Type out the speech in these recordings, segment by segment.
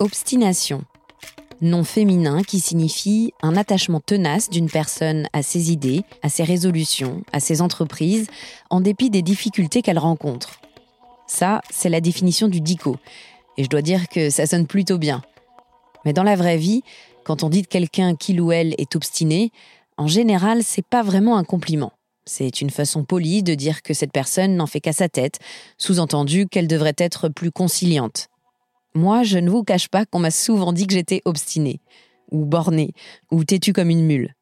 Obstination. Nom féminin qui signifie un attachement tenace d'une personne à ses idées, à ses résolutions, à ses entreprises, en dépit des difficultés qu'elle rencontre. Ça, c'est la définition du dico. Et je dois dire que ça sonne plutôt bien. Mais dans la vraie vie, quand on dit de quelqu'un qu'il ou elle est obstiné, en général, c'est pas vraiment un compliment. C'est une façon polie de dire que cette personne n'en fait qu'à sa tête, sous-entendu qu'elle devrait être plus conciliante. Moi, je ne vous cache pas qu'on m'a souvent dit que j'étais obstinée, ou bornée, ou têtue comme une mule.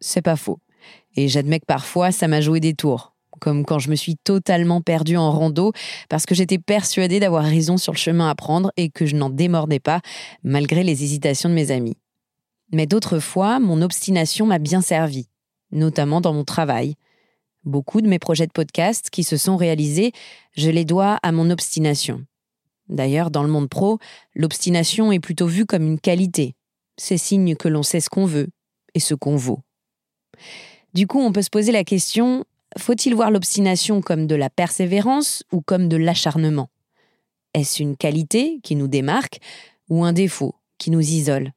C'est pas faux. Et j'admets que parfois, ça m'a joué des tours. Comme quand je me suis totalement perdue en rando parce que j'étais persuadée d'avoir raison sur le chemin à prendre et que je n'en démordais pas, malgré les hésitations de mes amis. Mais d'autres fois, mon obstination m'a bien servi, notamment dans mon travail. Beaucoup de mes projets de podcast qui se sont réalisés, je les dois à mon obstination. D'ailleurs, dans le monde pro, l'obstination est plutôt vue comme une qualité. C'est signe que l'on sait ce qu'on veut et ce qu'on vaut. Du coup, on peut se poser la question, faut-il voir l'obstination comme de la persévérance ou comme de l'acharnement? Est-ce une qualité qui nous démarque ou un défaut qui nous isole?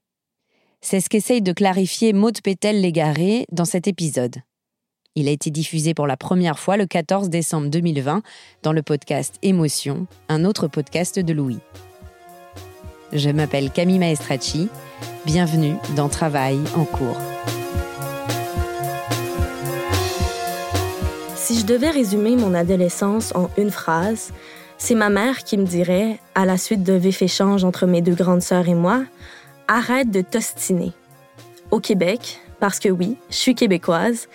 C'est ce qu'essaye de clarifier Maud Pétel-Légaré dans cet épisode. Il a été diffusé pour la première fois le 14 décembre 2020 dans le podcast Émotion, un autre podcast de Louis. Je m'appelle Camille Maestracci. Bienvenue dans Travail en cours. Si je devais résumer mon adolescence en une phrase, c'est ma mère qui me dirait, à la suite de vifs échanges entre mes deux grandes sœurs et moi, arrête de t'ostiner. Au Québec, parce que oui, je suis québécoise,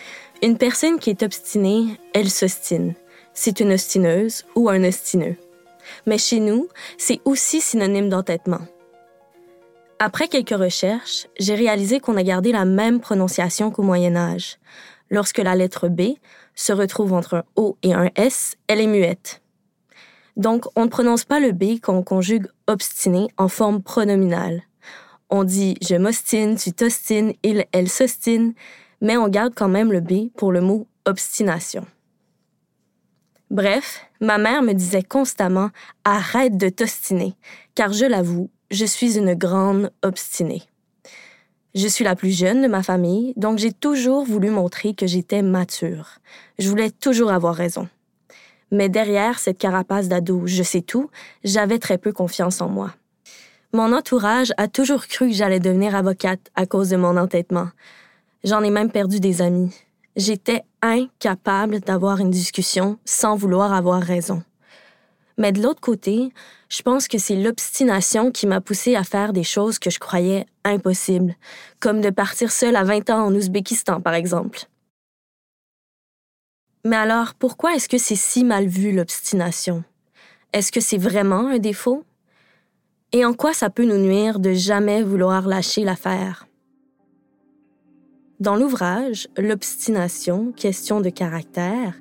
une personne qui est obstinée, elle s'ostine. C'est une ostineuse ou un ostineux. Mais chez nous, c'est aussi synonyme d'entêtement. Après quelques recherches, j'ai réalisé qu'on a gardé la même prononciation qu'au Moyen Âge. Lorsque la lettre B se retrouve entre un O et un S, elle est muette. Donc, on ne prononce pas le B quand on conjugue obstiné en forme pronominale. On dit je m'ostine, tu t'ostines, il, elle s'ostine, mais on garde quand même le B pour le mot obstination. Bref, ma mère me disait constamment Arrête de t'ostiner, car je l'avoue, je suis une grande obstinée. Je suis la plus jeune de ma famille, donc j'ai toujours voulu montrer que j'étais mature. Je voulais toujours avoir raison. Mais derrière cette carapace d'ado, je sais tout, j'avais très peu confiance en moi. Mon entourage a toujours cru que j'allais devenir avocate à cause de mon entêtement, J'en ai même perdu des amis. J'étais incapable d'avoir une discussion sans vouloir avoir raison. Mais de l'autre côté, Je pense que c'est l'obstination qui m'a poussée à faire des choses que je croyais impossibles, comme de partir seule à 20 ans en Ouzbékistan, par exemple. Mais alors, pourquoi est-ce que c'est si mal vu, l'obstination? Est-ce que c'est vraiment un défaut? Et en quoi ça peut nous nuire de jamais vouloir lâcher l'affaire? Dans l'ouvrage L'obstination, question de caractère,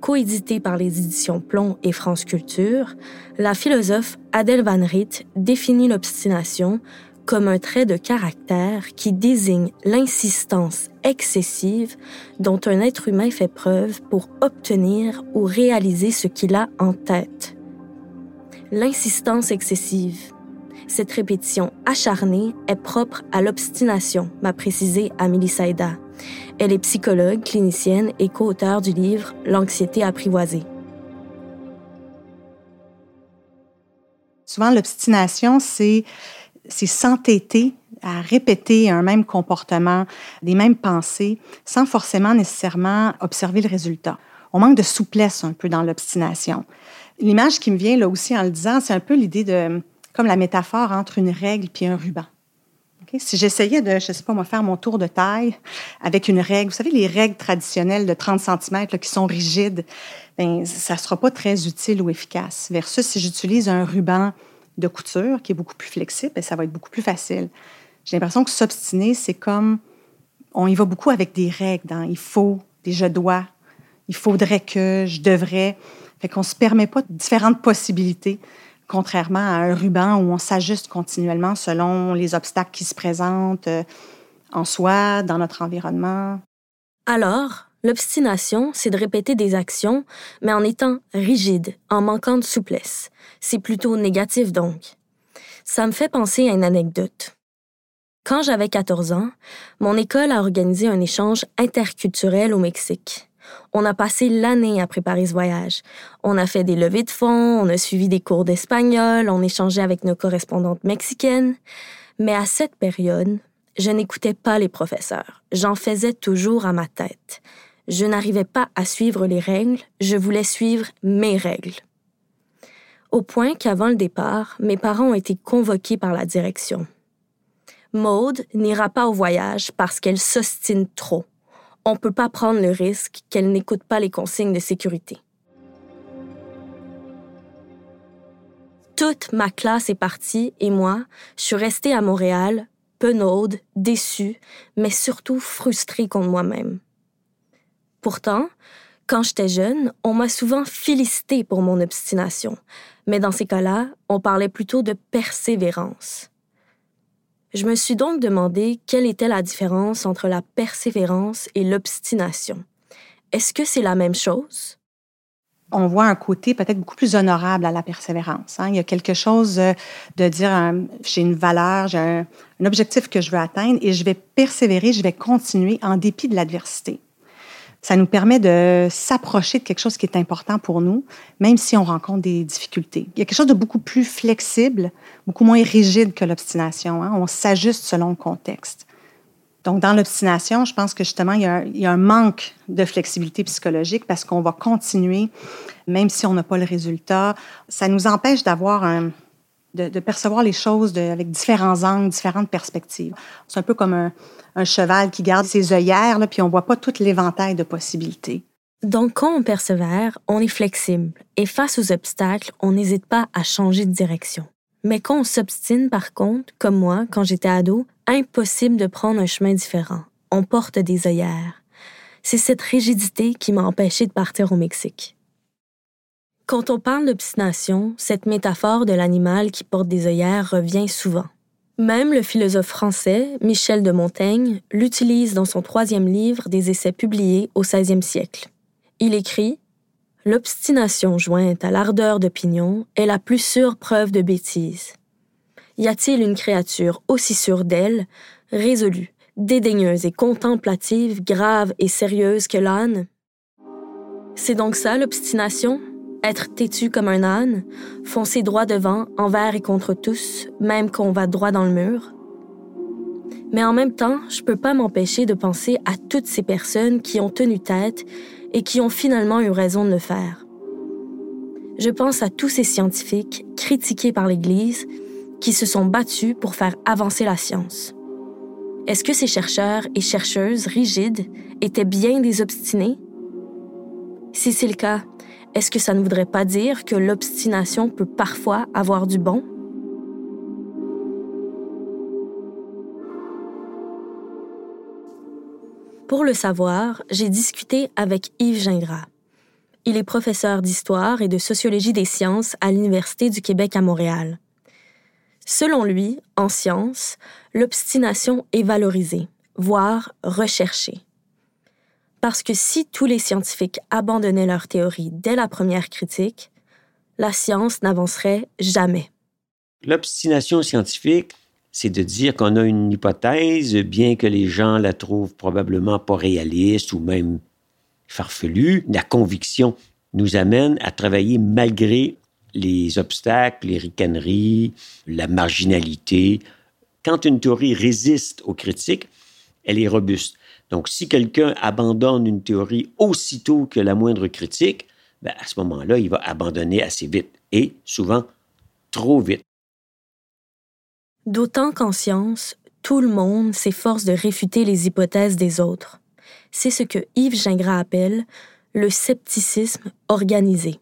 coédité par les éditions Plomb et France Culture, la philosophe Adèle Van Riet définit l'obstination comme un trait de caractère qui désigne l'insistance excessive dont un être humain fait preuve pour obtenir ou réaliser ce qu'il a en tête. L'insistance excessive. Cette répétition acharnée est propre à l'obstination, m'a précisé Amélie Saïda. Elle est psychologue, clinicienne et co-auteure du livre L'anxiété apprivoisée. Souvent, l'obstination, c'est s'entêter à répéter un même comportement, des mêmes pensées, sans forcément nécessairement observer le résultat. On manque de souplesse un peu dans l'obstination. L'image qui me vient là aussi en le disant, c'est un peu l'idée de, comme la métaphore entre une règle puis un ruban. Si j'essayais de, je sais pas moi, faire mon tour de taille avec une règle, vous savez, les règles traditionnelles de 30 cm qui sont rigides, ben, ça ne sera pas très utile ou efficace. Versus si j'utilise un ruban de couture qui est beaucoup plus flexible, ben, ça va être beaucoup plus facile. J'ai l'impression que s'obstiner, c'est comme on y va beaucoup avec des règles. Dans, il faut, des je dois, il faudrait que, je devrais. Fait qu'on ne se permet pas différentes possibilités, contrairement à un ruban où on s'ajuste continuellement selon les obstacles qui se présentent euh, en soi, dans notre environnement. Alors, l'obstination, c'est de répéter des actions, mais en étant rigide, en manquant de souplesse. C'est plutôt négatif donc. Ça me fait penser à une anecdote. Quand j'avais 14 ans, mon école a organisé un échange interculturel au Mexique. On a passé l'année à préparer ce voyage. On a fait des levées de fonds, on a suivi des cours d'espagnol, on échangeait avec nos correspondantes mexicaines. Mais à cette période, je n'écoutais pas les professeurs. J'en faisais toujours à ma tête. Je n'arrivais pas à suivre les règles, je voulais suivre mes règles. Au point qu'avant le départ, mes parents ont été convoqués par la direction. Maude n'ira pas au voyage parce qu'elle s'ostine trop on ne peut pas prendre le risque qu'elle n'écoute pas les consignes de sécurité. Toute ma classe est partie et moi, je suis restée à Montréal, penaude, déçue, mais surtout frustrée contre moi-même. Pourtant, quand j'étais jeune, on m'a souvent félicité pour mon obstination, mais dans ces cas-là, on parlait plutôt de persévérance. Je me suis donc demandé quelle était la différence entre la persévérance et l'obstination. Est-ce que c'est la même chose? on voit un côté peut-être beaucoup plus honorable à la persévérance. Hein. Il y a quelque chose euh, de dire, euh, j'ai une valeur, j'ai un, objectif que je veux atteindre et je vais persévérer, je vais continuer en dépit de l'adversité. Ça nous permet de s'approcher de quelque chose qui est important pour nous, même si on rencontre des difficultés. Il y a quelque chose de beaucoup plus flexible, beaucoup moins rigide que l'obstination. Hein. On s'ajuste selon le contexte. Donc, dans l'obstination, je pense que justement, il y, a, il y, a, un manque de flexibilité psychologique parce qu'on va continuer, même si on n'a pas le résultat. Ça nous empêche d'avoir un, de, percevoir les choses avec différents angles, différentes perspectives. C'est un peu comme un, cheval qui garde ses œillères, puis on voit pas tout l'éventail de possibilités. Donc, quand on persévère, on est flexible et face aux obstacles, on n'hésite pas à changer de direction. Mais quand on s'obstine, par contre, comme moi, quand j'étais ado, impossible de prendre un chemin différent. On porte des œillères. C'est cette rigidité qui m'a empêché de partir au Mexique. Quand on parle d'obstination, cette métaphore de l'animal qui porte des œillères revient souvent. Même le philosophe français Michel de Montaigne l'utilise dans son troisième livre des essais publiés au XVIe siècle. Il écrit L'obstination jointe à l'ardeur d'opinion est la plus sûre preuve de bêtise. Y a-t-il une créature aussi sûre d'elle, résolue, dédaigneuse et contemplative, grave et sérieuse que l'âne? C'est donc ça l'obstination? Être têtu comme un âne, foncer droit devant, envers et contre tous, même qu'on va droit dans le mur. Mais en même temps, je peux pas m'empêcher de penser à toutes ces personnes qui ont tenu tête et qui ont finalement eu raison de le faire. Je pense à tous ces scientifiques critiqués par l'Église qui se sont battus pour faire avancer la science. Est-ce que ces chercheurs et chercheuses rigides étaient bien des obstinés? Si c'est le cas, est-ce que ça ne voudrait pas dire que l'obstination peut parfois avoir du bon? Pour le savoir, j'ai discuté avec Yves Gingras. Il est professeur d'histoire et de sociologie des sciences à l'Université du Québec à Montréal. Selon lui, en science, l'obstination est valorisée, voire recherchée. Parce que si tous les scientifiques abandonnaient leur théorie dès la première critique, la science n'avancerait jamais. L'obstination scientifique, c'est de dire qu'on a une hypothèse, bien que les gens la trouvent probablement pas réaliste ou même farfelue. La conviction nous amène à travailler malgré les obstacles, les ricaneries, la marginalité. Quand une théorie résiste aux critiques, elle est robuste. Donc, si quelqu'un abandonne une théorie aussitôt que la moindre critique, ben, à ce moment-là, il va abandonner assez vite et souvent trop vite. D'autant qu'en science, tout le monde s'efforce de réfuter les hypothèses des autres. C'est ce que Yves Gingras appelle le scepticisme organisé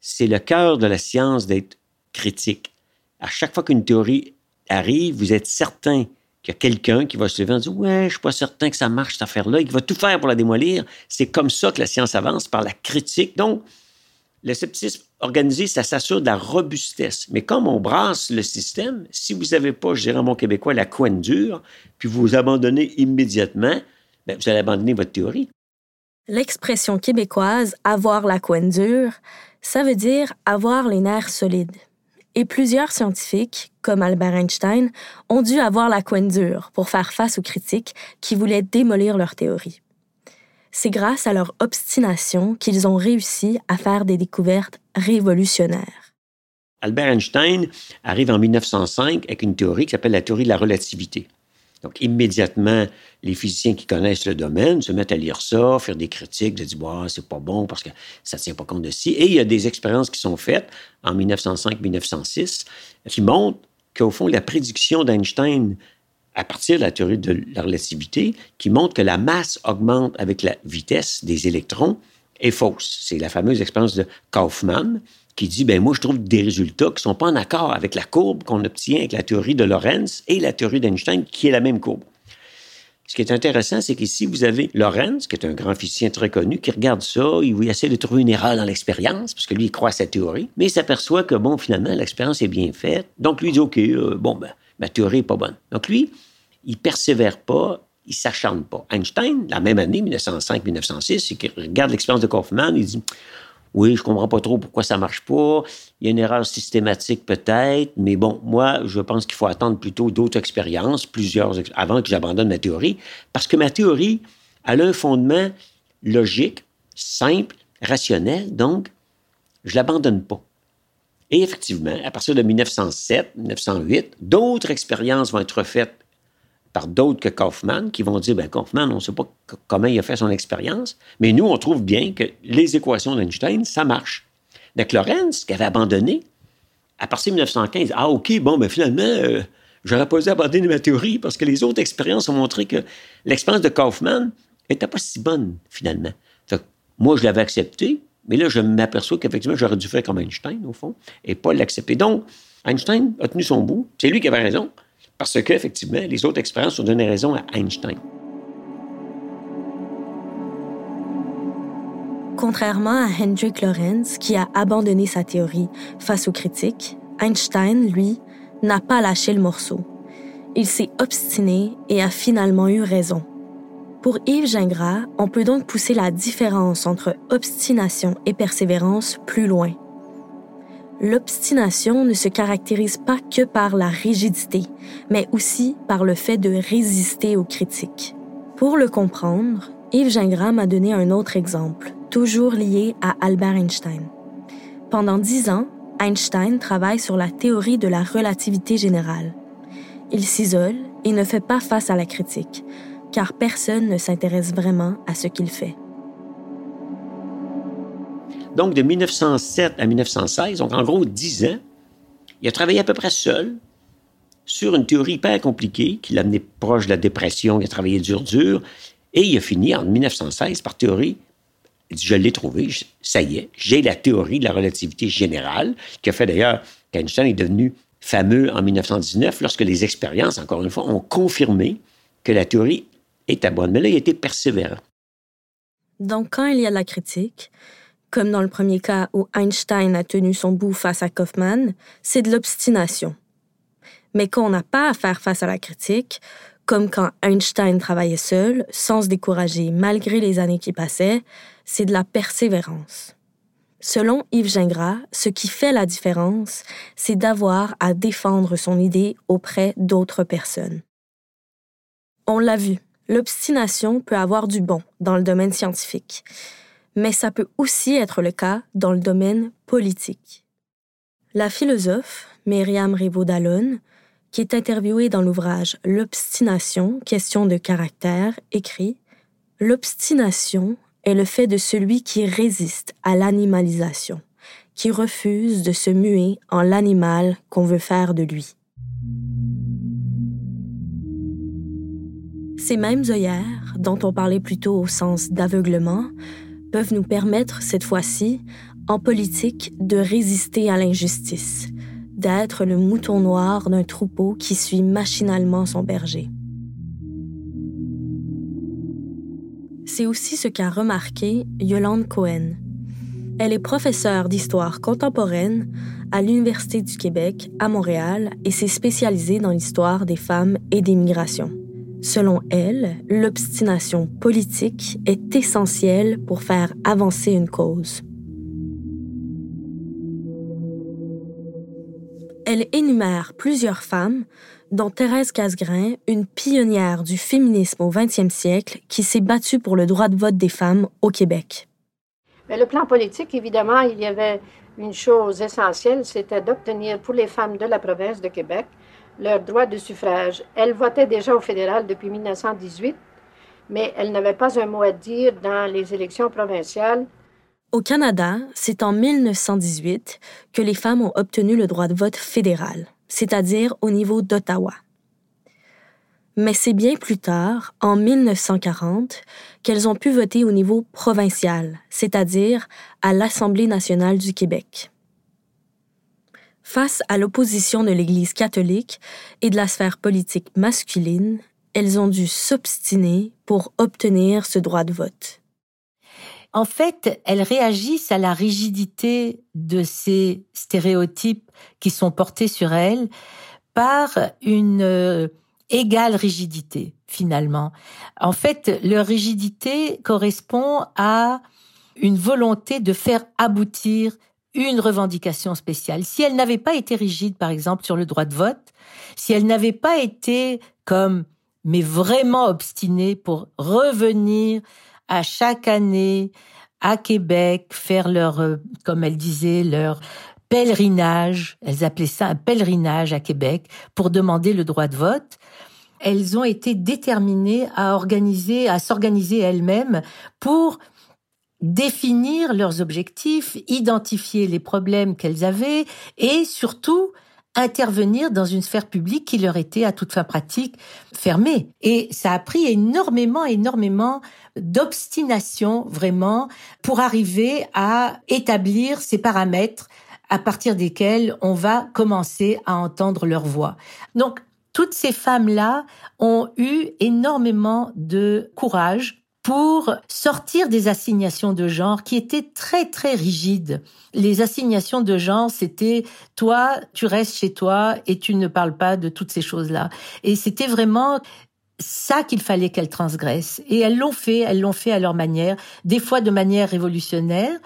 c'est le cœur de la science d'être critique. À chaque fois qu'une théorie arrive, vous êtes certain qu'il y a quelqu'un qui va se lever et dire Ouais, je suis pas certain que ça marche cette affaire-là, et qui va tout faire pour la démolir. C'est comme ça que la science avance, par la critique. Donc, le scepticisme organisé, ça s'assure de la robustesse. Mais comme on brasse le système, si vous n'avez pas, je dirais en québécois, la couenne dure, puis vous vous abandonnez immédiatement, bien, vous allez abandonner votre théorie. L'expression québécoise avoir la couenne dure, ça veut dire avoir les nerfs solides. Et plusieurs scientifiques, comme Albert Einstein, ont dû avoir la couenne dure pour faire face aux critiques qui voulaient démolir leur théorie. C'est grâce à leur obstination qu'ils ont réussi à faire des découvertes révolutionnaires. Albert Einstein arrive en 1905 avec une théorie qui s'appelle la théorie de la relativité. Donc, immédiatement, les physiciens qui connaissent le domaine se mettent à lire ça, faire des critiques, de dire, bah, c'est pas bon parce que ça ne tient pas compte de ci. Et il y a des expériences qui sont faites en 1905-1906 qui montrent qu'au fond, la prédiction d'Einstein à partir de la théorie de la relativité, qui montre que la masse augmente avec la vitesse des électrons, est fausse. C'est la fameuse expérience de Kaufmann, qui dit, ben moi, je trouve des résultats qui sont pas en accord avec la courbe qu'on obtient avec la théorie de Lorentz et la théorie d'Einstein, qui est la même courbe. Ce qui est intéressant, c'est qu'ici, vous avez Lorentz, qui est un grand physicien très connu, qui regarde ça, il essaie de trouver une erreur dans l'expérience, parce que lui, il croit à sa théorie, mais il s'aperçoit que, bon, finalement, l'expérience est bien faite. Donc, lui, il dit, OK, euh, bon, ben, ma théorie n'est pas bonne. Donc, lui, il persévère pas, il s'acharne pas. Einstein, la même année, 1905-1906, il regarde l'expérience de Kaufmann, il dit, oui, je comprends pas trop pourquoi ça marche pas. Il y a une erreur systématique peut-être, mais bon, moi, je pense qu'il faut attendre plutôt d'autres expériences, plusieurs, avant que j'abandonne ma théorie, parce que ma théorie, elle a un fondement logique, simple, rationnel, donc je l'abandonne pas. Et effectivement, à partir de 1907, 1908, d'autres expériences vont être faites par d'autres que Kaufman qui vont dire, ben Kaufman, on ne sait pas comment il a fait son expérience, mais nous, on trouve bien que les équations d'Einstein, ça marche. Donc, Lorentz, qui avait abandonné, à partir de 1915, ah, OK, bon, ben finalement, euh, j'aurais pas dû abandonner ma théorie parce que les autres expériences ont montré que l'expérience de Kaufman n'était pas si bonne, finalement. moi, je l'avais accepté, mais là, je m'aperçois qu'effectivement, j'aurais dû faire comme Einstein, au fond, et pas l'accepter. Donc, Einstein a tenu son bout. C'est lui qui avait raison. Parce qu'effectivement, les autres expériences ont donné raison à Einstein. Contrairement à Hendrik Lorentz, qui a abandonné sa théorie face aux critiques, Einstein, lui, n'a pas lâché le morceau. Il s'est obstiné et a finalement eu raison. Pour Yves Gingras, on peut donc pousser la différence entre obstination et persévérance plus loin l'obstination ne se caractérise pas que par la rigidité, mais aussi par le fait de résister aux critiques. Pour le comprendre, Yves Gingras m'a donné un autre exemple, toujours lié à Albert Einstein. Pendant dix ans, Einstein travaille sur la théorie de la relativité générale. Il s'isole et ne fait pas face à la critique, car personne ne s'intéresse vraiment à ce qu'il fait. Donc, de 1907 à 1916, donc en gros 10 ans, il a travaillé à peu près seul sur une théorie hyper compliquée qui l'a amené proche de la dépression, il a travaillé dur, dur, et il a fini en 1916 par théorie. Je l'ai trouvé, ça y est, j'ai la théorie de la relativité générale, qui a fait d'ailleurs qu'Einstein est devenu fameux en 1919 lorsque les expériences, encore une fois, ont confirmé que la théorie était bonne. Mais là, il a été persévérant. Donc, quand il y a la critique, comme dans le premier cas où Einstein a tenu son bout face à Kaufmann, c'est de l'obstination. Mais quand on n'a pas à faire face à la critique, comme quand Einstein travaillait seul, sans se décourager malgré les années qui passaient, c'est de la persévérance. Selon Yves Gingras, ce qui fait la différence, c'est d'avoir à défendre son idée auprès d'autres personnes. On l'a vu, l'obstination peut avoir du bon dans le domaine scientifique, mais ça peut aussi être le cas dans le domaine politique. La philosophe Myriam Rivaud-Dallon, qui est interviewée dans l'ouvrage L'obstination, question de caractère, écrit L'obstination est le fait de celui qui résiste à l'animalisation, qui refuse de se muer en l'animal qu'on veut faire de lui. Ces mêmes œillères, dont on parlait plutôt au sens d'aveuglement, peuvent nous permettre, cette fois-ci, en politique, de résister à l'injustice, d'être le mouton noir d'un troupeau qui suit machinalement son berger. C'est aussi ce qu'a remarqué Yolande Cohen. Elle est professeure d'histoire contemporaine à l'Université du Québec à Montréal et s'est spécialisée dans l'histoire des femmes et des migrations. Selon elle, l'obstination politique est essentielle pour faire avancer une cause. Elle énumère plusieurs femmes dont Thérèse Casgrain, une pionnière du féminisme au 20e siècle qui s'est battue pour le droit de vote des femmes au Québec. Mais le plan politique, évidemment, il y avait une chose essentielle, c'était d'obtenir pour les femmes de la province de Québec leur droit de suffrage. Elles votaient déjà au fédéral depuis 1918, mais elles n'avaient pas un mot à dire dans les élections provinciales. Au Canada, c'est en 1918 que les femmes ont obtenu le droit de vote fédéral c'est-à-dire au niveau d'Ottawa. Mais c'est bien plus tard, en 1940, qu'elles ont pu voter au niveau provincial, c'est-à-dire à l'Assemblée nationale du Québec. Face à l'opposition de l'Église catholique et de la sphère politique masculine, elles ont dû s'obstiner pour obtenir ce droit de vote. En fait, elles réagissent à la rigidité de ces stéréotypes qui sont portés sur elles par une euh, égale rigidité, finalement. En fait, leur rigidité correspond à une volonté de faire aboutir une revendication spéciale. Si elle n'avait pas été rigide, par exemple, sur le droit de vote, si elle n'avait pas été comme, mais vraiment obstinée pour revenir à chaque année à Québec faire leur, euh, comme elle disait, leur pèlerinage. Elles appelaient ça un pèlerinage à Québec pour demander le droit de vote. Elles ont été déterminées à organiser, à s'organiser elles-mêmes pour définir leurs objectifs, identifier les problèmes qu'elles avaient et surtout intervenir dans une sphère publique qui leur était à toute fin pratique fermée. Et ça a pris énormément, énormément d'obstination vraiment pour arriver à établir ces paramètres à partir desquels on va commencer à entendre leur voix. Donc, toutes ces femmes-là ont eu énormément de courage pour sortir des assignations de genre qui étaient très très rigides. Les assignations de genre, c'était toi, tu restes chez toi et tu ne parles pas de toutes ces choses-là. Et c'était vraiment ça qu'il fallait qu'elles transgressent. Et elles l'ont fait, elles l'ont fait à leur manière, des fois de manière révolutionnaire,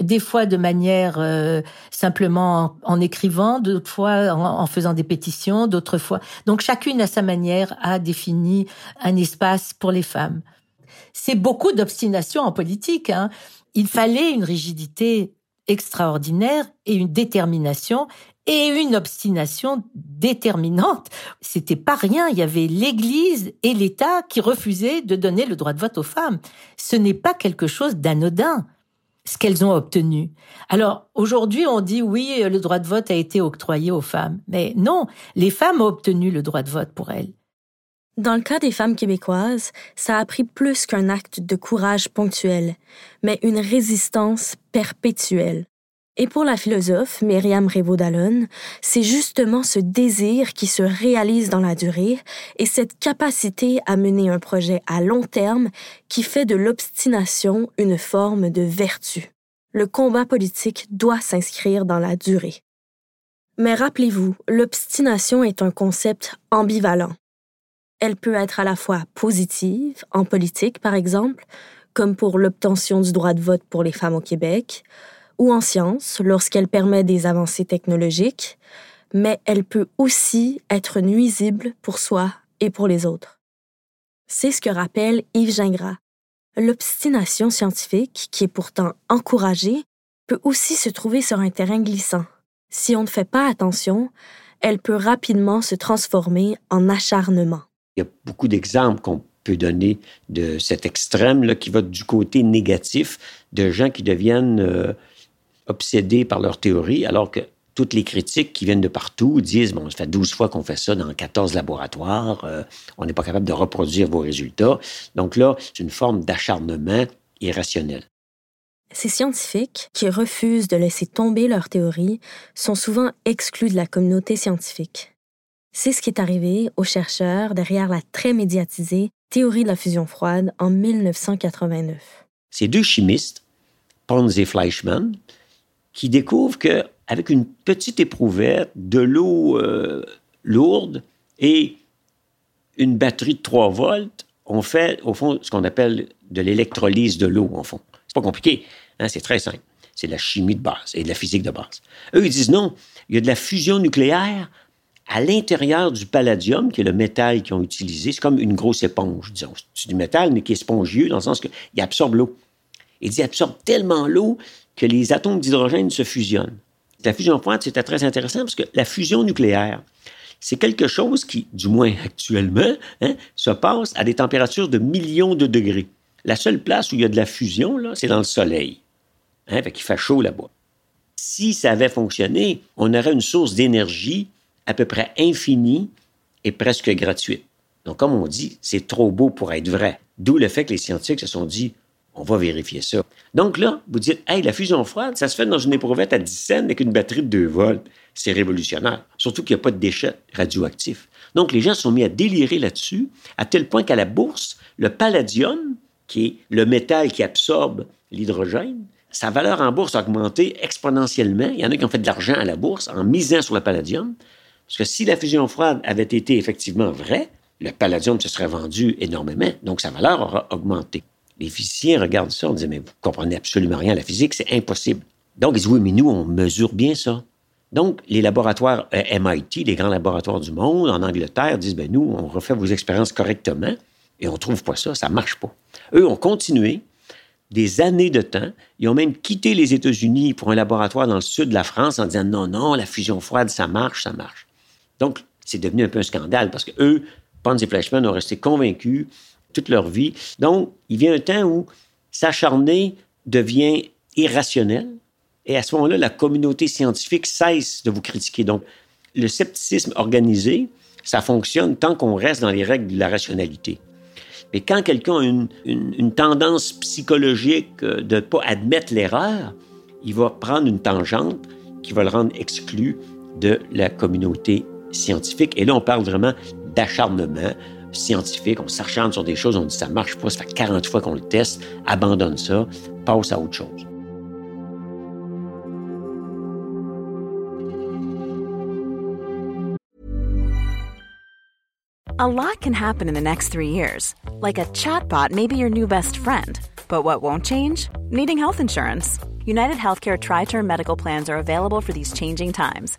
des fois de manière euh, simplement en, écrivant, d'autres fois en, en, faisant des pétitions, d'autres fois. Donc chacune à sa manière a défini un espace pour les femmes c'est beaucoup d'obstination en politique. Hein. Il fallait une rigidité extraordinaire et une détermination et une obstination déterminante. C'était pas rien. Il y avait l'Église et l'État qui refusaient de donner le droit de vote aux femmes. Ce n'est pas quelque chose d'anodin. ce qu'elles ont obtenu. Alors aujourd'hui, on dit oui, le droit de vote a été octroyé aux femmes, mais non, les femmes ont obtenu le droit de vote pour elles. Dans le cas des femmes québécoises, ça a pris plus qu'un acte de courage ponctuel, mais une résistance perpétuelle. Et pour la philosophe Myriam Révaud-Dallon, c'est justement ce désir qui se réalise dans la durée et cette capacité à mener un projet à long terme qui fait de l'obstination une forme de vertu. Le combat politique doit s'inscrire dans la durée. Mais rappelez-vous, l'obstination est un concept ambivalent. Elle peut être à la fois positive, en politique par exemple, comme pour l'obtention du droit de vote pour les femmes au Québec, ou en sciences lorsqu'elle permet des avancées technologiques, mais elle peut aussi être nuisible pour soi et pour les autres. C'est ce que rappelle Yves Gingras. L'obstination scientifique, qui est pourtant encouragée, peut aussi se trouver sur un terrain glissant. Si on ne fait pas attention, elle peut rapidement se transformer en acharnement. Il y a beaucoup d'exemples qu'on peut donner de cet extrême là, qui va du côté négatif de gens qui deviennent euh, obsédés par leur théorie, alors que toutes les critiques qui viennent de partout disent, bon, ça fait 12 fois qu'on fait ça dans 14 laboratoires, euh, on n'est pas capable de reproduire vos résultats. Donc là, c'est une forme d'acharnement irrationnel. Ces scientifiques qui refusent de laisser tomber leur théorie sont souvent exclus de la communauté scientifique. C'est ce qui est arrivé aux chercheurs derrière la très médiatisée théorie de la fusion froide en 1989. Ces deux chimistes, Pons et Fleischmann, qui découvre qu'avec une petite éprouvette, de l'eau euh, lourde et une batterie de 3 volts, on fait, au fond, ce qu'on appelle de l'électrolyse de l'eau, en fond. C'est pas compliqué, hein, c'est très simple. C'est de la chimie de base et de la physique de base. Eux, ils disent non, il y a de la fusion nucléaire à l'intérieur du palladium, qui est le métal qu'ils ont utilisé. C'est comme une grosse éponge. C'est du métal, mais qui est spongieux, dans le sens qu'il absorbe l'eau. Il absorbe tellement l'eau que les atomes d'hydrogène se fusionnent. La fusion froide, c'était très intéressant parce que la fusion nucléaire, c'est quelque chose qui, du moins actuellement, hein, se passe à des températures de millions de degrés. La seule place où il y a de la fusion, c'est dans le Soleil. Hein, qu'il fait chaud là-bas. Si ça avait fonctionné, on aurait une source d'énergie à peu près infinie et presque gratuite. Donc, comme on dit, c'est trop beau pour être vrai. D'où le fait que les scientifiques se sont dit, on va vérifier ça. Donc là, vous dites, hey, la fusion froide, ça se fait dans une éprouvette à 10 cents avec une batterie de 2 volts. C'est révolutionnaire. Surtout qu'il n'y a pas de déchets radioactifs. Donc les gens sont mis à délirer là-dessus, à tel point qu'à la bourse, le palladium, qui est le métal qui absorbe l'hydrogène, sa valeur en bourse a augmenté exponentiellement. Il y en a qui ont fait de l'argent à la bourse en misant sur le palladium. Parce que si la fusion froide avait été effectivement vraie, le palladium se serait vendu énormément, donc sa valeur aura augmenté. Les physiciens regardent ça, on dit, mais vous comprenez absolument rien à la physique, c'est impossible. Donc, ils disent, oui, mais nous, on mesure bien ça. Donc, les laboratoires euh, MIT, les grands laboratoires du monde, en Angleterre, disent, ben nous, on refait vos expériences correctement et on trouve pas ça, ça marche pas. Eux ont continué des années de temps. Ils ont même quitté les États-Unis pour un laboratoire dans le sud de la France en disant, non, non, la fusion froide, ça marche, ça marche. Donc, c'est devenu un peu un scandale parce que eux, Pons et Fleischmann ont resté convaincus toute leur vie. Donc, il vient un temps où s'acharner devient irrationnel. Et à ce moment-là, la communauté scientifique cesse de vous critiquer. Donc, le scepticisme organisé, ça fonctionne tant qu'on reste dans les règles de la rationalité. Mais quand quelqu'un a une, tendance psychologique de ne pas admettre l'erreur, il va prendre une tangente qui va le rendre exclu de la communauté scientifique. Et là, on parle vraiment d'acharnement, scientifique, on s'acharne sur des choses, on dit ça marche pas, ça fait 40 fois qu'on le teste, abandonne ça, passe à autre chose. A lot can happen in the next three years. Like a chatbot may be your new best friend. But what won't change? Needing health insurance. United Healthcare Tri Term Medical Plans are available for these changing times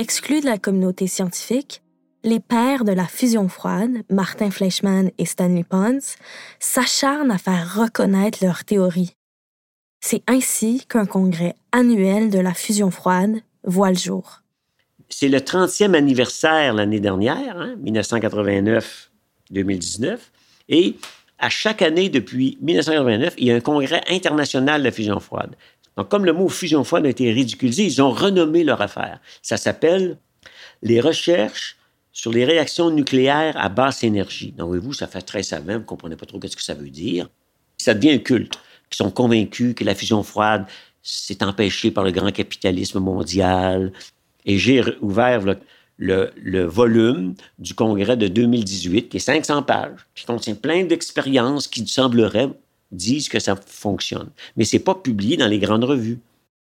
Exclus de la communauté scientifique, les pères de la fusion froide, Martin Fleischmann et Stanley Pons, s'acharnent à faire reconnaître leur théorie. C'est ainsi qu'un congrès annuel de la fusion froide voit le jour. C'est le 30e anniversaire l'année dernière, 1989-2019, hein, et à chaque année depuis 1989, il y a un congrès international de la fusion froide. Donc, comme le mot fusion froide a été ridiculisé, ils ont renommé leur affaire. Ça s'appelle les recherches sur les réactions nucléaires à basse énergie. Donc, voyez-vous, ça fait très savant, vous ne comprenez pas trop ce que ça veut dire. Ça devient un culte, qui sont convaincus que la fusion froide s'est empêchée par le grand capitalisme mondial. Et j'ai ouvert le, volume du congrès de 2018, qui est 500 pages, qui contient plein d'expériences qui sembleraient disent que ça fonctionne. Mais c'est pas publié dans les grandes revues.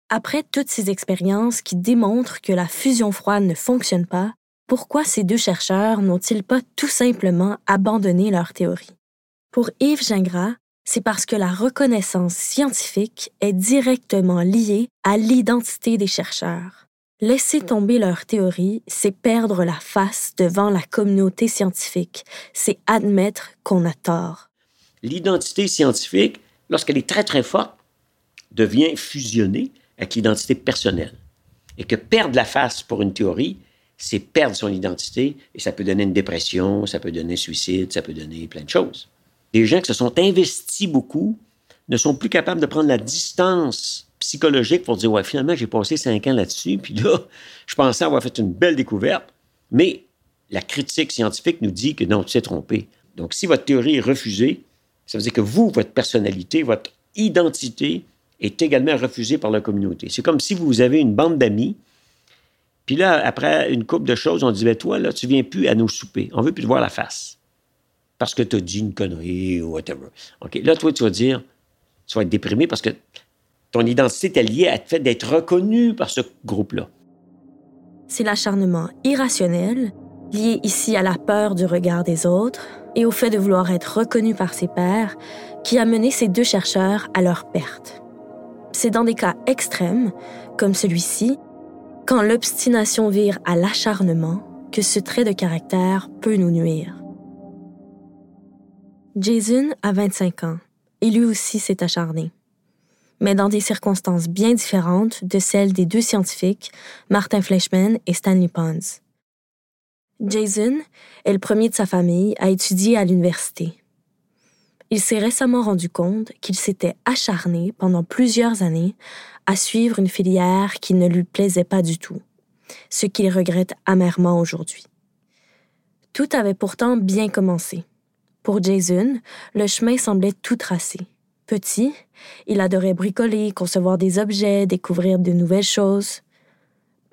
Après toutes ces expériences qui démontrent que la fusion froide ne fonctionne pas, pourquoi ces deux chercheurs n'ont-ils pas tout simplement abandonné leur théorie? Pour Yves Gingras, c'est parce que la reconnaissance scientifique est directement liée à l'identité des chercheurs. Laisser tomber leur théorie, c'est perdre la face devant la communauté scientifique, c'est admettre qu'on a tort. L'identité scientifique, lorsqu'elle est très très forte, devient fusionnée avec l'identité personnelle. Et que perdre la face pour une théorie, c'est perdre son identité et ça peut donner une dépression, ça peut donner un suicide, ça peut donner plein de choses. Les gens qui se sont investis beaucoup ne sont plus capables de prendre la distance psychologique pour dire, ouais, finalement, j'ai passé cinq ans là-dessus, puis là, je pensais avoir fait une belle découverte, mais la critique scientifique nous dit que non, tu t'es trompé. Donc, si votre théorie est refusée, ça veut dire que vous, votre personnalité, votre identité est également refusée par la communauté. C'est comme si vous avez une bande d'amis puis là, après une couple de choses, on dit, ben toi, là, tu viens plus à nos soupers. On veut plus te voir la face. Parce que tu as dit une connerie ou whatever. OK. Là, toi, tu vas dire, tu vas être déprimé parce que ton identité est liée à le fait d'être reconnu par ce groupe-là. C'est l'acharnement irrationnel, lié ici à la peur du regard des autres et au fait de vouloir être reconnu par ses pairs, qui a mené ces deux chercheurs à leur perte. C'est dans des cas extrêmes, comme celui-ci, quand l'obstination vire à l'acharnement que ce trait de caractère peut nous nuire. Jason a 25 ans et lui aussi s'est acharné, mais dans des circonstances bien différentes de celles des deux scientifiques, Martin Fleischmann et Stanley Pons. Jason est le premier de sa famille à étudier à l'université. Il s'est récemment rendu compte qu'il s'était acharné pendant plusieurs années à suivre une filière qui ne lui plaisait pas du tout, ce qu'il regrette amèrement aujourd'hui. Tout avait pourtant bien commencé. Pour Jason, le chemin semblait tout tracé. Petit, il adorait bricoler, concevoir des objets, découvrir de nouvelles choses.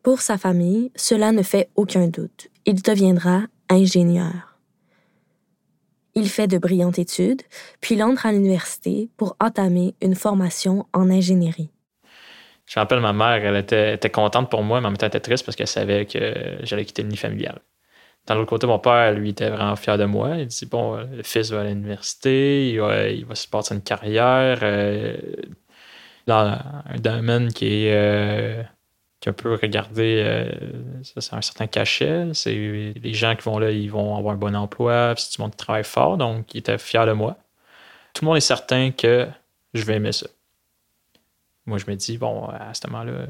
Pour sa famille, cela ne fait aucun doute. Il deviendra ingénieur. Il fait de brillantes études, puis il entre à l'université pour entamer une formation en ingénierie. Je me rappelle, ma mère, elle était, contente pour moi, mais en même temps, elle était triste parce qu'elle savait que j'allais quitter le nid familial. Dans l'autre côté, mon père, lui, était vraiment fier de moi. Il dit Bon, le fils va à l'université, il va, se passer une carrière euh, dans un domaine qui est. Euh, qui peut regarder, euh, ça, c'est un certain cachet. C'est les gens qui vont là, ils vont avoir un bon emploi, c'est du monde qui travaille fort, donc il était fier de moi. Tout le monde est certain que je vais aimer ça moi, je me dis, bon, à ce moment-là,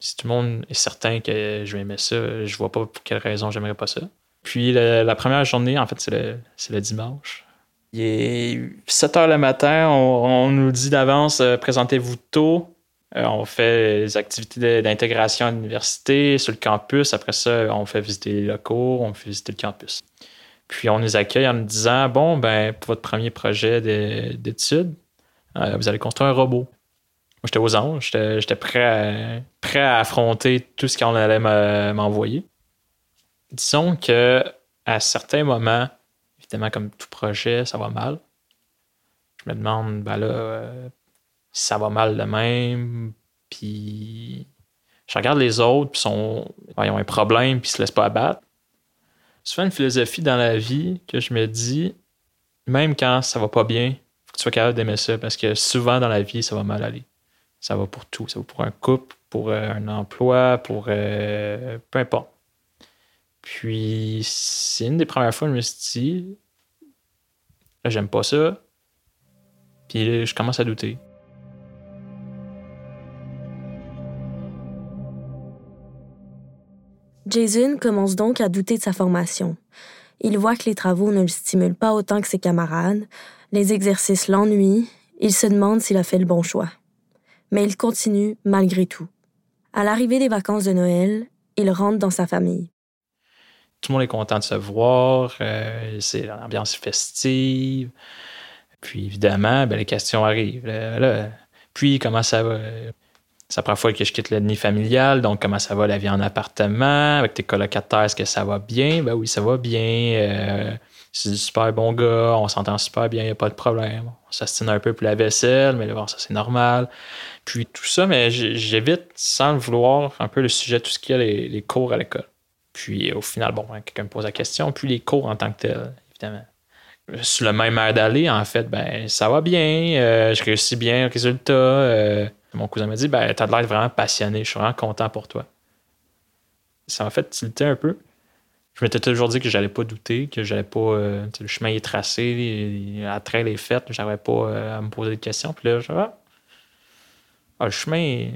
si tout le monde est certain que je vais aimer ça, je vois pas pour quelle raison j'aimerais pas ça. Puis la première journée, en fait, c'est le, le, dimanche. Il est 7 heures le matin, on, nous dit d'avance, euh, présentez-vous tôt. Euh, on fait les activités d'intégration à l'université, sur le campus. Après ça, on fait visiter les locaux, on fait visiter le campus. Puis on nous accueille en nous disant, bon, ben, pour votre premier projet d'études, euh, vous allez construire un robot j'étais aux anges. J'étais prêt à, affronter tout ce qu'on allait m'envoyer. Disons que à certains moments, évidemment, comme tout projet, ça va mal. Je me demande, ben là, euh, ça va mal de même, puis je regarde les autres, puis sont, ils ont un problème, puis ils se laissent pas abattre. Souvent, une philosophie dans la vie que je me dis, même quand ça va pas bien, faut que tu sois capable d'aimer ça, parce que souvent dans la vie, ça va mal aller. Ça va pour tout. Ça va pour un couple, pour euh, un emploi, pour peu importe. Puis, c'est une des premières fois que je me suis dit, j'aime pas ça. Puis je commence à douter. Jason commence donc à douter de sa formation. Il voit que les travaux ne le stimulent pas autant que ses camarades, les exercices l'ennuient, il se demande s'il a fait le bon choix. Mais il continue malgré tout. À l'arrivée des vacances de Noël, il rentre dans sa famille. Tout le monde est content de se voir, euh, c'est l'ambiance festive. Puis évidemment, ben, les questions arrivent. puis comment ça va? C'est la première fois que je quitte l'ennemi familial, donc comment ça va la vie en appartement, avec tes colocataires, est-ce que ça va bien? Ben oui, ça va bien. Euh, c'est du super bon gars, on s'entend super bien, il n'y a pas de problème. On s'astine un peu pour la vaisselle, mais bon, ça c'est normal. Puis tout ça, mais j'évite sans le vouloir un peu le sujet, tout ce qu'il y a les, cours à l'école. Puis au final, bon, quelqu'un me pose la question, puis les cours en tant que tel, évidemment sur le même air d'aller, en fait, ben ça va bien, euh, je réussis bien le résultat. Euh, mon cousin m'a dit, ben, t'as l'air vraiment passionné, je suis vraiment content pour toi. Ça m'a fait tilter un peu. Je m'étais toujours dit que j'allais pas douter, que j'allais pas. Euh, le chemin est tracé, la trail est faite, j'avais pas euh, à me poser de questions. Puis là, je ah, ah, le chemin est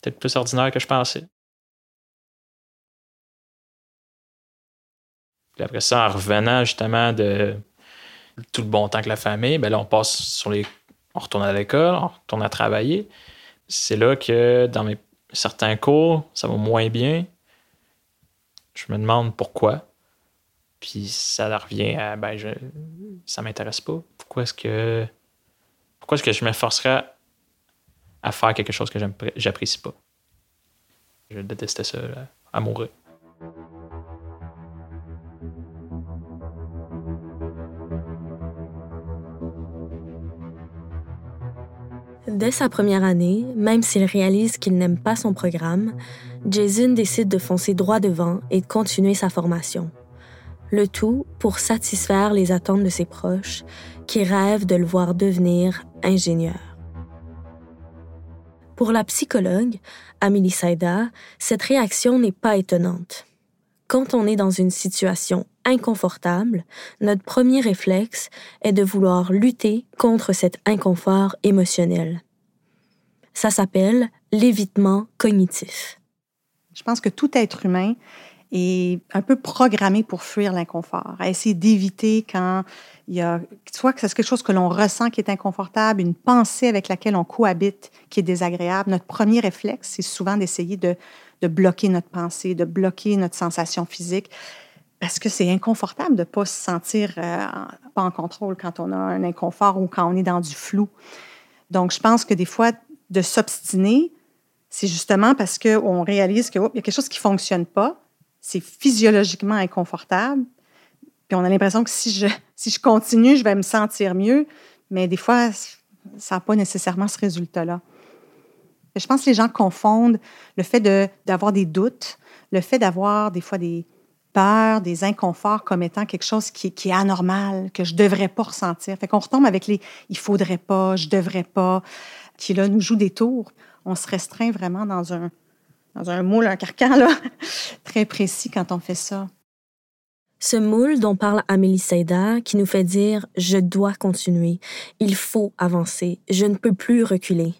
peut-être plus ordinaire que je pensais. Puis après ça, en revenant justement de tout le bon temps que la famille, ben là, on passe sur les. On retourne à l'école, on retourne à travailler c'est là que dans certains cours, ça va moins bien. Je me demande pourquoi. Puis ça revient à ben je, ça m'intéresse pas. Pourquoi est-ce que pourquoi est-ce que je m'efforcerais à faire quelque chose que j'apprécie pas? Je détestais ça amoureux. Dès sa première année, même s'il réalise qu'il n'aime pas son programme, Jason décide de foncer droit devant et de continuer sa formation. Le tout pour satisfaire les attentes de ses proches qui rêvent de le voir devenir ingénieur. Pour la psychologue, Amélie Saïda, cette réaction n'est pas étonnante. Quand on est dans une situation inconfortable, notre premier réflexe est de vouloir lutter contre cet inconfort émotionnel. Ça s'appelle l'évitement cognitif. Je pense que tout être humain est un peu programmé pour fuir l'inconfort, à essayer d'éviter quand il y a soit que c'est quelque chose que l'on ressent qui est inconfortable, une pensée avec laquelle on cohabite qui est désagréable. Notre premier réflexe, c'est souvent d'essayer de, bloquer notre pensée, de bloquer notre sensation physique, parce que c'est inconfortable de ne pas se sentir euh, pas en contrôle quand on a un inconfort ou quand on est dans du flou. Donc, je pense que des fois, de s'obstiner, c'est justement parce qu'on réalise qu'il y a quelque chose qui ne fonctionne pas, c'est physiologiquement inconfortable, puis on a l'impression que si je, si je continue, je vais me sentir mieux, mais des fois, ça n'a pas nécessairement ce résultat-là. Je pense que les gens confondent le fait d'avoir des doutes, le fait d'avoir des fois des peurs, des inconforts comme étant quelque chose qui, est anormal, que je ne devrais pas ressentir. Fait qu'on retombe avec les « il faudrait pas »,« je devrais pas » qui là nous joue des tours. On se restreint vraiment dans un, dans un moule, un carcan là, très précis quand on fait ça. Ce moule dont parle Amélie Seida, qui nous fait dire Je dois continuer, il faut avancer, je ne peux plus reculer.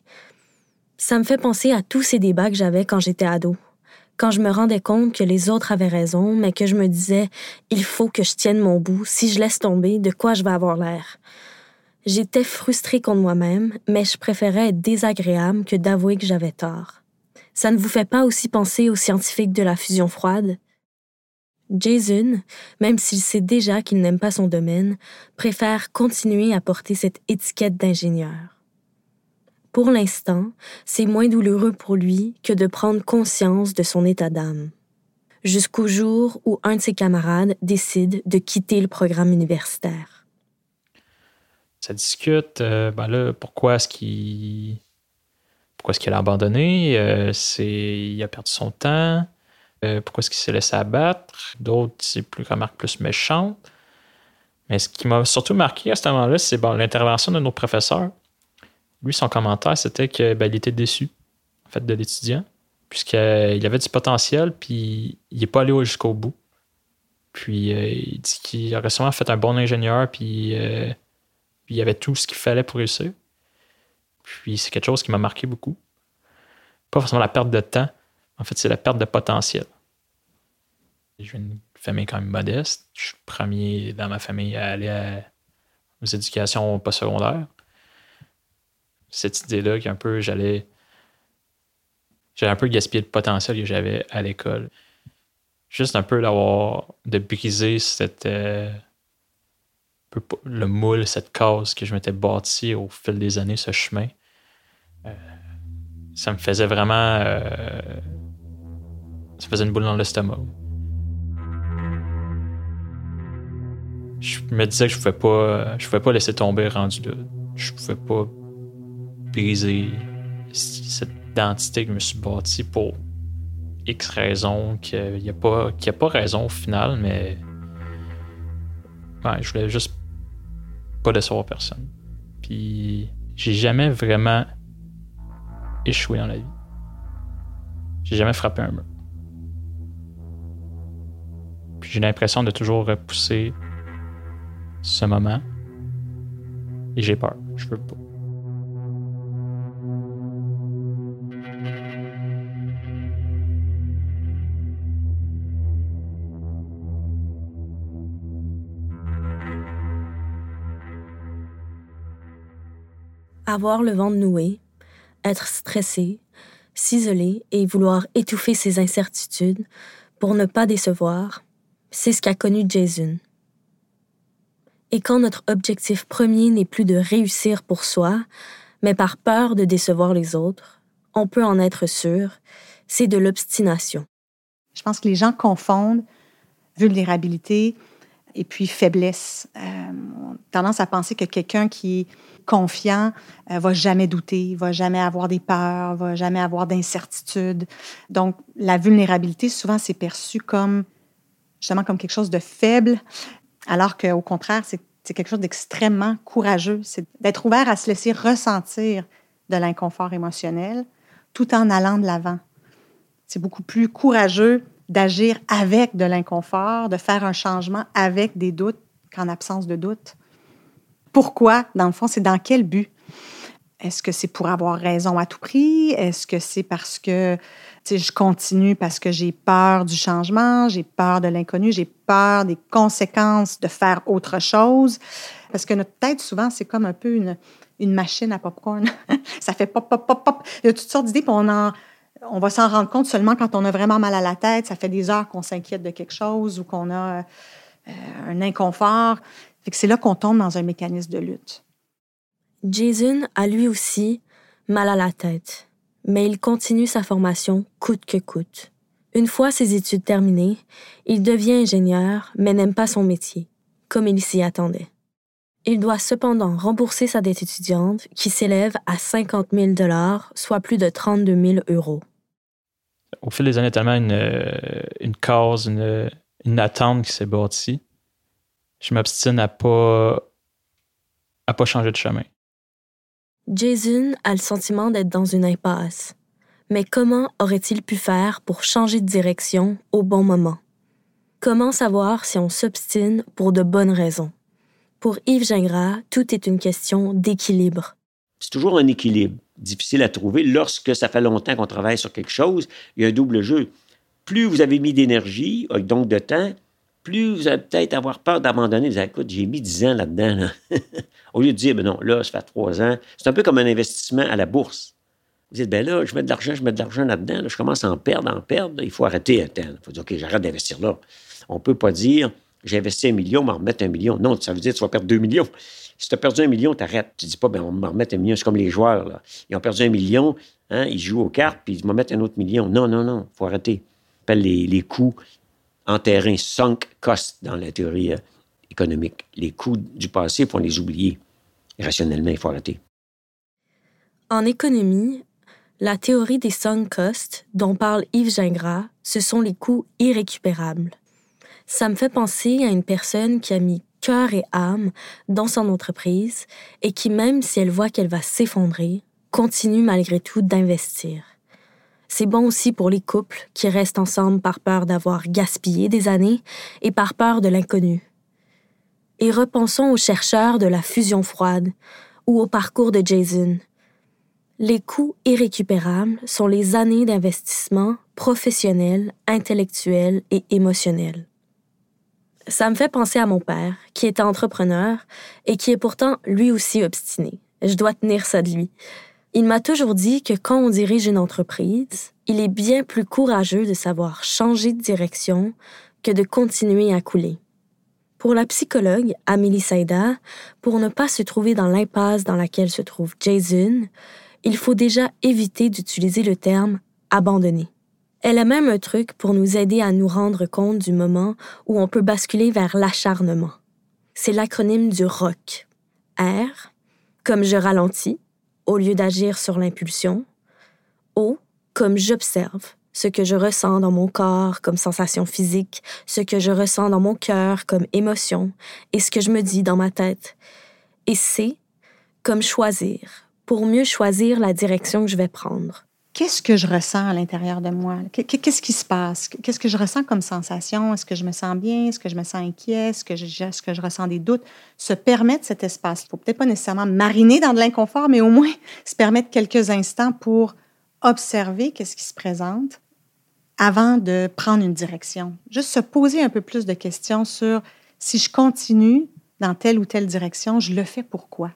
Ça me fait penser à tous ces débats que j'avais quand j'étais ado. Quand je me rendais compte que les autres avaient raison, mais que je me disais Il faut que je tienne mon bout, si je laisse tomber, de quoi je vais avoir l'air. J'étais frustrée contre moi-même, mais je préférais être désagréable que d'avouer que j'avais tort. Ça ne vous fait pas aussi penser aux scientifiques de la fusion froide? Jason, même s'il sait déjà qu'il n'aime pas son domaine, préfère continuer à porter cette étiquette d'ingénieur. Pour l'instant, c'est moins douloureux pour lui que de prendre conscience de son état d'âme. Jusqu'au jour où un de ses camarades décide de quitter le programme universitaire ça discute. Euh, ben là, pourquoi est-ce qu'il pourquoi est-ce qu'il a abandonné? Euh, c'est il a perdu son temps euh, pourquoi est-ce qu'il s'est laissé abattre? D'autres c'est plus remarque plus méchante mais ce qui m'a surtout marqué à ce moment-là c'est bon, l'intervention de nos professeurs lui son commentaire c'était que ben, était déçu en fait de l'étudiant puisqu'il avait du potentiel, puis il n'est pas allé jusqu'au bout. Puis il dit qu'il aurait sûrement fait un bon ingénieur, puis, puis il avait tout ce qu'il fallait pour réussir. Puis c'est quelque chose qui m'a marqué beaucoup. Pas forcément la perte de temps, en fait, c'est la perte de potentiel. J'ai une famille quand même modeste. Je suis premier dans ma famille à aller aux éducations postsecondaires. Cette idée-là qu'un peu j'allais. J'allais un peu gaspiller le potentiel que j'avais à l'école. Juste un peu d'avoir. de briser cette. Euh, le moule, cette case que je m'étais bâti au fil des années, ce chemin. Euh, ça me faisait vraiment. Euh, ça faisait une boule dans l'estomac. je me disais que je pouvais pas, je pouvais pas laisser tomber rendu là. Je pouvais pas briser cette identité que je me suis bâtie pour X raisons, qu'il n'y a, pas, a pas raison au final, mais je voulais juste pas décevoir personne. Puis j'ai jamais vraiment échoué dans la vie. J'ai jamais frappé un mur. Puis j'ai l'impression de toujours repousser ce moment. Et j'ai peur. Je veux pas. Avoir le vent noué, être stressé, s'isoler et vouloir étouffer ses incertitudes pour ne pas décevoir, c'est ce qu'a connu Jason. Et quand notre objectif premier n'est plus de réussir pour soi, mais par peur de décevoir les autres, on peut en être sûr, c'est de l'obstination. Je pense que les gens confondent vulnérabilité et puis faiblesse. Euh, tendance à penser que quelqu'un qui est confiant euh, va jamais douter, va jamais avoir des peurs, va jamais avoir d'incertitudes. Donc, la vulnérabilité, souvent, c'est perçu comme justement comme quelque chose de faible, alors qu'au contraire, c'est quelque chose d'extrêmement courageux. C'est d'être ouvert à se laisser ressentir de l'inconfort émotionnel tout en allant de l'avant. C'est beaucoup plus courageux d'agir avec de l'inconfort, de faire un changement avec des doutes qu'en absence de doute. Pourquoi, dans le fond, c'est dans quel but? Est-ce que c'est pour avoir raison à tout prix? Est-ce que c'est parce que je continue parce que j'ai peur du changement, j'ai peur de l'inconnu, j'ai peur des conséquences de faire autre chose? Parce que notre tête, souvent, c'est comme un peu une, machine à popcorn. ça fait pop, pop, pop, pop. Il y a toutes sortes d'idées, puis on, en, on va s'en rendre compte seulement quand on a vraiment mal à la tête. Ça fait des heures qu'on s'inquiète de quelque chose ou qu'on a euh, un inconfort. c'est là qu'on tombe dans un mécanisme de lutte. Jason a lui aussi mal à la tête, mais il continue sa formation coûte que coûte. Une fois ses études terminées, il devient ingénieur, mais n'aime pas son métier, comme il s'y attendait. Il doit cependant rembourser sa dette étudiante qui s'élève à 50 000 dollars, soit plus de 32 000 euros. Au fil des années, tellement une, euh, une cause, une, une attente qui s'est bâtie. Je m'obstine à pas à pas changer de chemin. Jason a le sentiment d'être dans une impasse. Mais comment aurait-il pu faire pour changer de direction au bon moment? Comment savoir si on s'obstine pour de bonnes raisons? Pour Yves Gingras, tout est une question d'équilibre. C'est toujours un équilibre difficile à trouver lorsque ça fait longtemps qu'on travaille sur quelque chose. Il y a un double jeu. Plus vous avez mis d'énergie, donc de temps, plus vous allez peut-être avoir peur d'abandonner. Vous allez, écoute, j'ai mis 10 ans là-dedans. Au lieu de dire, ben non, là, ça fait 3 ans. C'est un peu comme un investissement à la bourse. Vous dites, ben là, je mets de l'argent, je mets de l'argent là-dedans. je commence à en perdre, en perdre. Il faut arrêter à temps. Il faut dire, OK, j'arrête d'investir là. On ne peut pas dire, j'ai investi un million, m'en remettre un million. Non, ça veut dire que tu vas perdre 2 millions. Si tu as perdu un million, tu arrêtes. Tu dis pas, ben, on me remettre un million. C'est comme les joueurs. Là. Ils ont perdu un million, hein, ils jouent aux cartes, puis ils vont mettre un autre million. Non, non, non, faut arrêter. On appelle les, les coûts en terrain, sunk cost dans la théorie euh, économique. Les coûts du passé, il faut les oublier. Rationnellement, il faut arrêter. En économie, la théorie des sunk costs dont parle Yves Gingras, ce sont les coûts irrécupérables. Ça me fait penser à une personne qui a mis cœur et âme dans son entreprise et qui, même si elle voit qu'elle va s'effondrer, continue malgré tout d'investir. C'est bon aussi pour les couples qui restent ensemble par peur d'avoir gaspillé des années et par peur de l'inconnu. Et repensons aux chercheurs de la fusion froide ou au parcours de Jason. Les coûts irrécupérables sont les années d'investissement professionnel, intellectuel et émotionnel. Ça me fait penser à mon père, qui était entrepreneur et qui est pourtant lui aussi obstiné. Je dois tenir ça de lui. Il m'a toujours dit que quand on dirige une entreprise, il est bien plus courageux de savoir changer de direction que de continuer à couler. Pour la psychologue Amélie Saïda, pour ne pas se trouver dans l'impasse dans laquelle se trouve Jason, il faut déjà éviter d'utiliser le terme abandonner. Elle a même un truc pour nous aider à nous rendre compte du moment où on peut basculer vers l'acharnement. C'est l'acronyme du ROC. R, comme je ralentis, au lieu d'agir sur l'impulsion. O, comme j'observe, ce que je ressens dans mon corps comme sensation physique, ce que je ressens dans mon cœur comme émotion, et ce que je me dis dans ma tête. Et C, comme choisir, pour mieux choisir la direction que je vais prendre qu'est-ce que je ressens à l'intérieur de moi? Qu'est-ce qui se passe? Qu'est-ce que je ressens comme sensation? Est-ce que je me sens bien? Est-ce que je me sens inquiet? Est-ce que je, ressens des doutes? Se permettre cet espace. Il ne faut peut-être pas nécessairement mariner dans de l'inconfort, mais au moins se permettre quelques instants pour observer qu'est-ce qui se présente avant de prendre une direction. Juste se poser un peu plus de questions sur si je continue dans telle ou telle direction, je le fais pourquoi?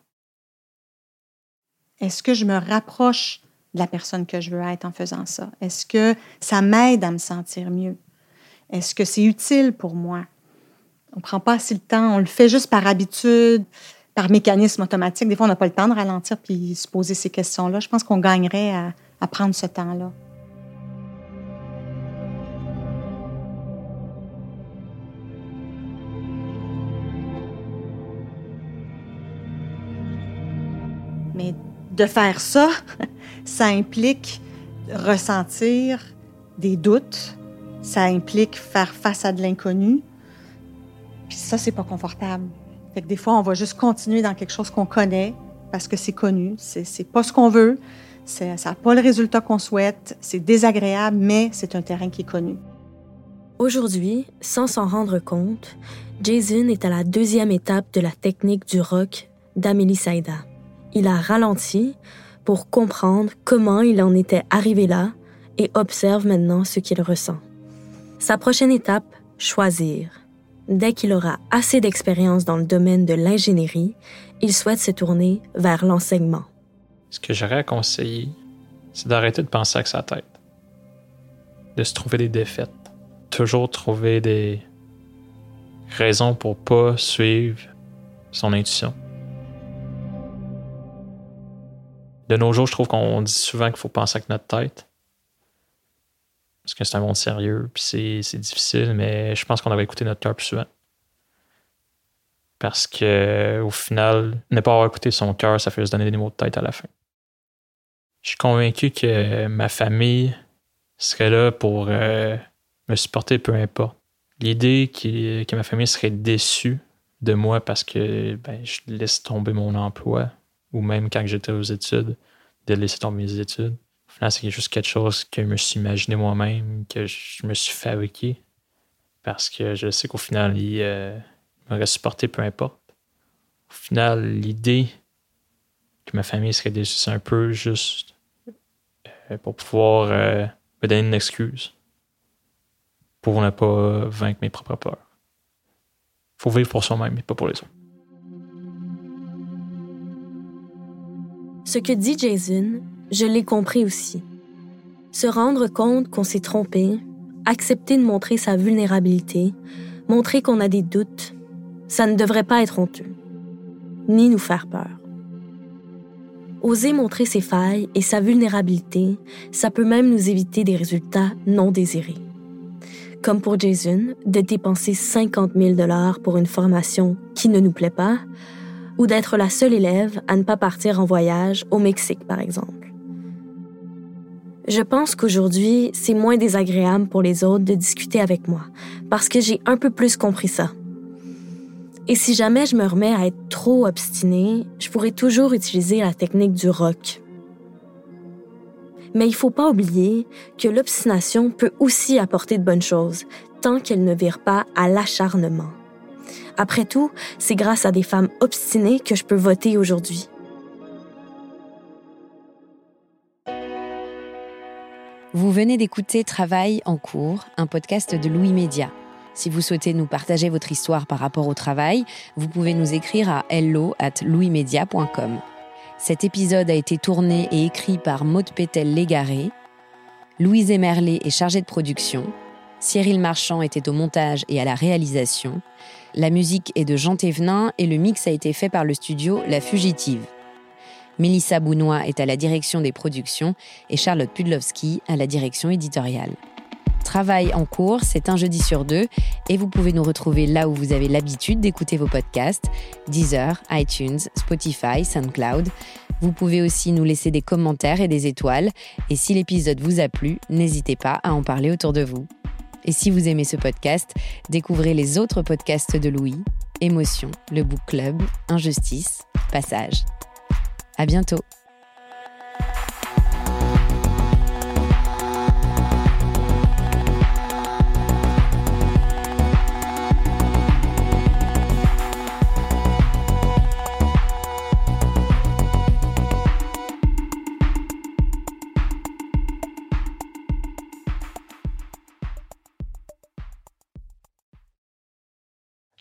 Est-ce que je me rapproche la personne que je veux être en faisant ça? Est-ce que ça m'aide à me sentir mieux? Est-ce que c'est utile pour moi? On ne prend pas assez le temps, on le fait juste par habitude, par mécanisme automatique. Des fois, on n'a pas le temps de ralentir puis se poser ces questions-là. Je pense qu'on gagnerait à prendre ce temps-là. Mais de faire ça, ça implique ressentir des doutes, ça implique faire face à de l'inconnu. Puis ça, c'est pas confortable. Fait que des fois, on va juste continuer dans quelque chose qu'on connaît parce que c'est connu, c'est pas ce qu'on veut, ça n'a pas le résultat qu'on souhaite, c'est désagréable, mais c'est un terrain qui est connu. Aujourd'hui, sans s'en rendre compte, Jason est à la deuxième étape de la technique du rock d'Amélie Saïda. Il a ralenti pour comprendre comment il en était arrivé là et observe maintenant ce qu'il ressent. Sa prochaine étape, choisir. Dès qu'il aura assez d'expérience dans le domaine de l'ingénierie, il souhaite se tourner vers l'enseignement. Ce que j'aurais à conseiller, c'est d'arrêter de penser avec sa tête, de se trouver des défaites, toujours trouver des raisons pour pas suivre son intuition. De nos jours, je trouve qu'on dit souvent qu'il faut penser avec notre tête. Parce que c'est un monde sérieux, puis c'est difficile, mais je pense qu'on avait écouté notre cœur plus souvent. Parce que au final, ne pas avoir écouté son cœur, ça fait se donner des mots de tête à la fin. Je suis convaincu que ma famille serait là pour euh, me supporter peu importe. L'idée que ma famille serait déçue de moi parce que ben, je laisse tomber mon emploi, ou même quand j'étais aux études, de laisser tomber mes études. Au final, c'est juste quelque chose que je me suis imaginé moi-même, que je me suis fabriqué. Parce que je sais qu'au final, il euh, m'aurait supporté peu importe. Au final, l'idée que ma famille serait déçue, c'est un peu juste euh, pour pouvoir euh, me donner une excuse pour ne pas vaincre mes propres peurs. Il faut vivre pour soi-même et pas pour les autres. Ce que dit Jason, je l'ai compris aussi. Se rendre compte qu'on s'est trompé, accepter de montrer sa vulnérabilité, montrer qu'on a des doutes, ça ne devrait pas être honteux, ni nous faire peur. Oser montrer ses failles et sa vulnérabilité, ça peut même nous éviter des résultats non désirés. Comme pour Jason, de dépenser 50 000 dollars pour une formation qui ne nous plaît pas, ou d'être la seule élève à ne pas partir en voyage au Mexique, par exemple. Je pense qu'aujourd'hui, c'est moins désagréable pour les autres de discuter avec moi, parce que j'ai un peu plus compris ça. Et si jamais je me remets à être trop obstinée, je pourrais toujours utiliser la technique du rock. Mais il faut pas oublier que l'obstination peut aussi apporter de bonnes choses, tant qu'elle ne vire pas à l'acharnement. Après tout, c'est grâce à des femmes obstinées que je peux voter aujourd'hui. Vous venez d'écouter Travail en cours, un podcast de Louis Média. Si vous souhaitez nous partager votre histoire par rapport au travail, vous pouvez nous écrire à hello at louismedia.com. Cet épisode a été tourné et écrit par Maude Pétel-Légaré. Louise Emerlet est chargée de production. Cyril Marchand était au montage et à la réalisation. La musique est de Jean Thévenin et le mix a été fait par le studio La Fugitive. Mélissa Bounois est à la direction des productions et Charlotte Pudlowski à la direction éditoriale. Travail en cours, c'est un jeudi sur deux et vous pouvez nous retrouver là où vous avez l'habitude d'écouter vos podcasts, Deezer, iTunes, Spotify, SoundCloud. Vous pouvez aussi nous laisser des commentaires et des étoiles et si l'épisode vous a plu, n'hésitez pas à en parler autour de vous. Et si vous aimez ce podcast, découvrez les autres podcasts de Louis, Émotion, le Book Club, Injustice, Passage. À bientôt.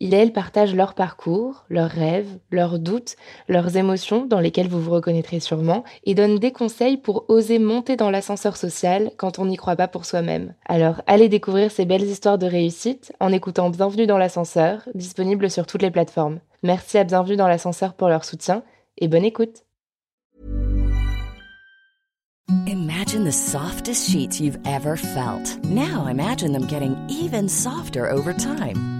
il et elle partagent leur parcours, leurs rêves, leurs doutes, leurs émotions dans lesquelles vous vous reconnaîtrez sûrement, et donnent des conseils pour oser monter dans l'ascenseur social quand on n'y croit pas pour soi-même. Alors allez découvrir ces belles histoires de réussite en écoutant Bienvenue dans l'ascenseur, disponible sur toutes les plateformes. Merci à Bienvenue dans l'ascenseur pour leur soutien et bonne écoute. Imagine the softest sheets you've ever felt. Now imagine them getting even softer over time.